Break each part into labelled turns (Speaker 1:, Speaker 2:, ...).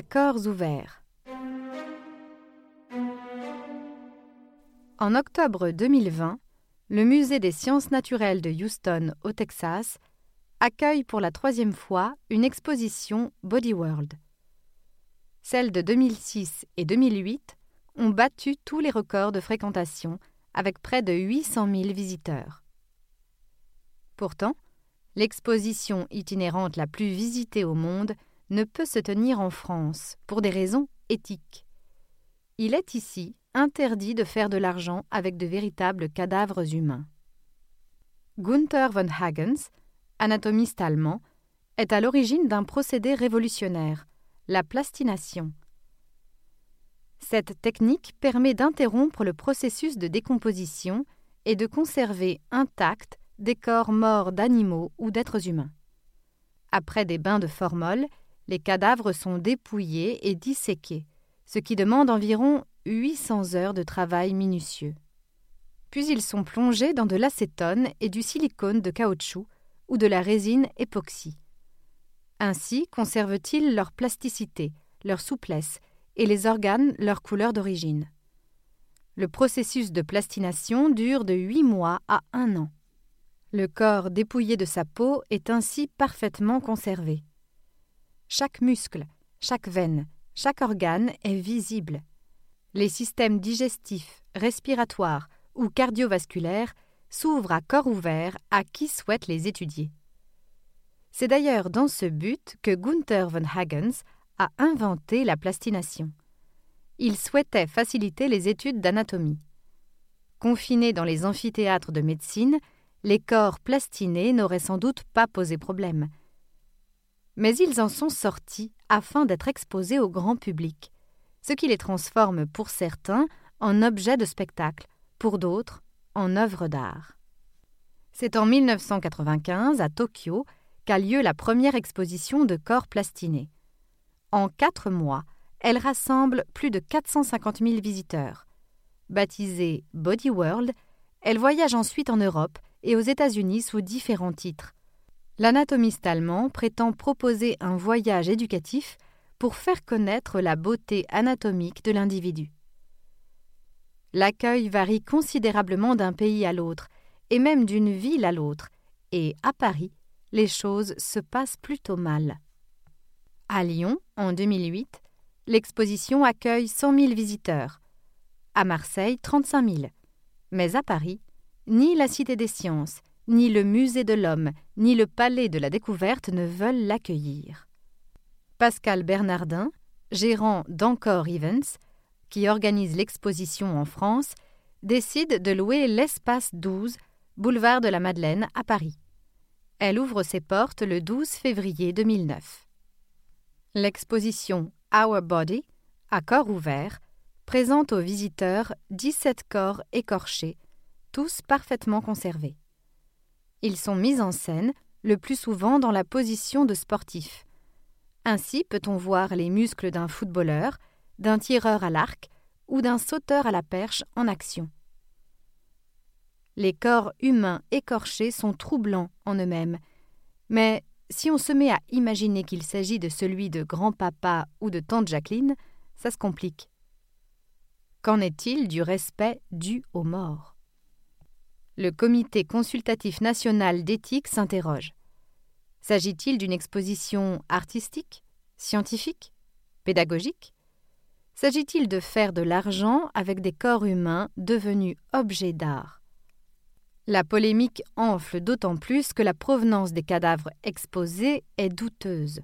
Speaker 1: À corps ouverts. En octobre 2020, le Musée des sciences naturelles de Houston, au Texas, accueille pour la troisième fois une exposition Body World. Celles de 2006 et 2008 ont battu tous les records de fréquentation avec près de 800 000 visiteurs. Pourtant, l'exposition itinérante la plus visitée au monde ne peut se tenir en France pour des raisons éthiques. Il est ici interdit de faire de l'argent avec de véritables cadavres humains. Gunther von Hagens, anatomiste allemand, est à l'origine d'un procédé révolutionnaire, la plastination. Cette technique permet d'interrompre le processus de décomposition et de conserver intacts des corps morts d'animaux ou d'êtres humains. Après des bains de formol, les cadavres sont dépouillés et disséqués, ce qui demande environ 800 heures de travail minutieux. Puis ils sont plongés dans de l'acétone et du silicone de caoutchouc ou de la résine époxy. Ainsi conservent-ils leur plasticité, leur souplesse et les organes leur couleur d'origine. Le processus de plastination dure de huit mois à un an. Le corps dépouillé de sa peau est ainsi parfaitement conservé. Chaque muscle, chaque veine, chaque organe est visible. Les systèmes digestifs, respiratoires ou cardiovasculaires s'ouvrent à corps ouvert à qui souhaite les étudier. C'est d'ailleurs dans ce but que Gunther von Hagens a inventé la plastination. Il souhaitait faciliter les études d'anatomie. Confinés dans les amphithéâtres de médecine, les corps plastinés n'auraient sans doute pas posé problème, mais ils en sont sortis afin d'être exposés au grand public, ce qui les transforme pour certains en objets de spectacle, pour d'autres en œuvres d'art. C'est en 1995, à Tokyo, qu'a lieu la première exposition de corps plastinés. En quatre mois, elle rassemble plus de 450 000 visiteurs. Baptisée Body World, elle voyage ensuite en Europe et aux États-Unis sous différents titres, l'anatomiste allemand prétend proposer un voyage éducatif pour faire connaître la beauté anatomique de l'individu. L'accueil varie considérablement d'un pays à l'autre, et même d'une ville à l'autre, et à Paris, les choses se passent plutôt mal. À Lyon, en 2008, l'exposition accueille 100 000 visiteurs. À Marseille, 35 000. Mais à Paris, ni la Cité des Sciences, ni le Musée de l'Homme, ni le Palais de la Découverte ne veulent l'accueillir. Pascal Bernardin, gérant d'Encore Events, qui organise l'exposition en France, décide de louer l'Espace 12, boulevard de la Madeleine, à Paris. Elle ouvre ses portes le 12 février 2009. L'exposition Our Body, à corps ouvert, présente aux visiteurs 17 corps écorchés, tous parfaitement conservés. Ils sont mis en scène, le plus souvent dans la position de sportif. Ainsi peut-on voir les muscles d'un footballeur, d'un tireur à l'arc ou d'un sauteur à la perche en action. Les corps humains écorchés sont troublants en eux-mêmes, mais si on se met à imaginer qu'il s'agit de celui de grand-papa ou de tante Jacqueline, ça se complique. Qu'en est-il du respect dû aux morts? Le Comité consultatif national d'éthique s'interroge. S'agit-il d'une exposition artistique, scientifique, pédagogique? S'agit-il de faire de l'argent avec des corps humains devenus objets d'art? La polémique enfle d'autant plus que la provenance des cadavres exposés est douteuse.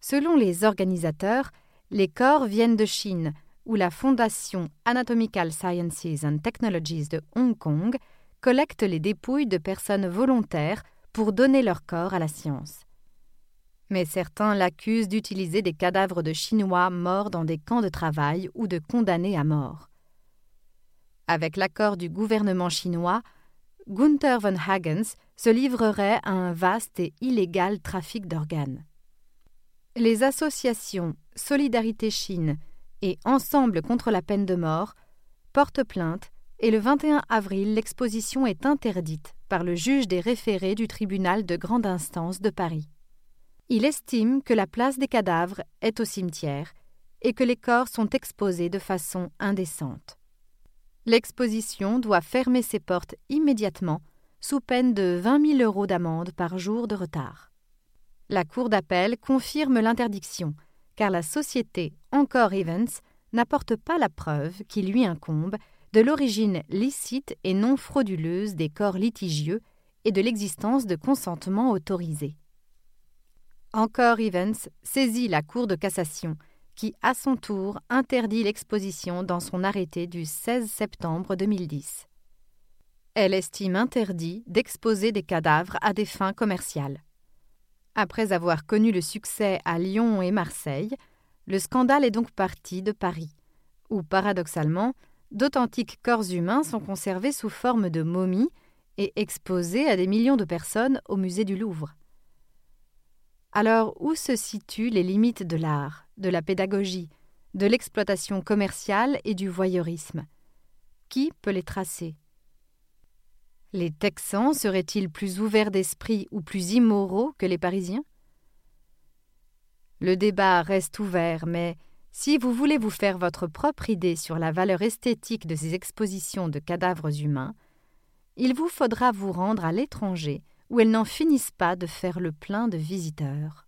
Speaker 1: Selon les organisateurs, les corps viennent de Chine, où la Fondation Anatomical Sciences and Technologies de Hong Kong collecte les dépouilles de personnes volontaires pour donner leur corps à la science. Mais certains l'accusent d'utiliser des cadavres de Chinois morts dans des camps de travail ou de condamnés à mort. Avec l'accord du gouvernement chinois, Gunther von Hagens se livrerait à un vaste et illégal trafic d'organes. Les associations Solidarité Chine et Ensemble contre la peine de mort portent plainte et le 21 avril l'exposition est interdite par le juge des référés du tribunal de grande instance de Paris. Il estime que la place des cadavres est au cimetière et que les corps sont exposés de façon indécente. L'exposition doit fermer ses portes immédiatement sous peine de 20 000 euros d'amende par jour de retard. La Cour d'appel confirme l'interdiction, car la société Encore Evans n'apporte pas la preuve qui lui incombe de l'origine licite et non frauduleuse des corps litigieux et de l'existence de consentement autorisé. Encore Evans saisit la Cour de cassation qui, à son tour, interdit l'exposition dans son arrêté du 16 septembre 2010. Elle estime interdit d'exposer des cadavres à des fins commerciales. Après avoir connu le succès à Lyon et Marseille, le scandale est donc parti de Paris, où, paradoxalement, d'authentiques corps humains sont conservés sous forme de momies et exposés à des millions de personnes au musée du Louvre. Alors où se situent les limites de l'art, de la pédagogie, de l'exploitation commerciale et du voyeurisme? Qui peut les tracer? Les Texans seraient-ils plus ouverts d'esprit ou plus immoraux que les Parisiens? Le débat reste ouvert, mais si vous voulez vous faire votre propre idée sur la valeur esthétique de ces expositions de cadavres humains, il vous faudra vous rendre à l'étranger où elles n'en finissent pas de faire le plein de visiteurs.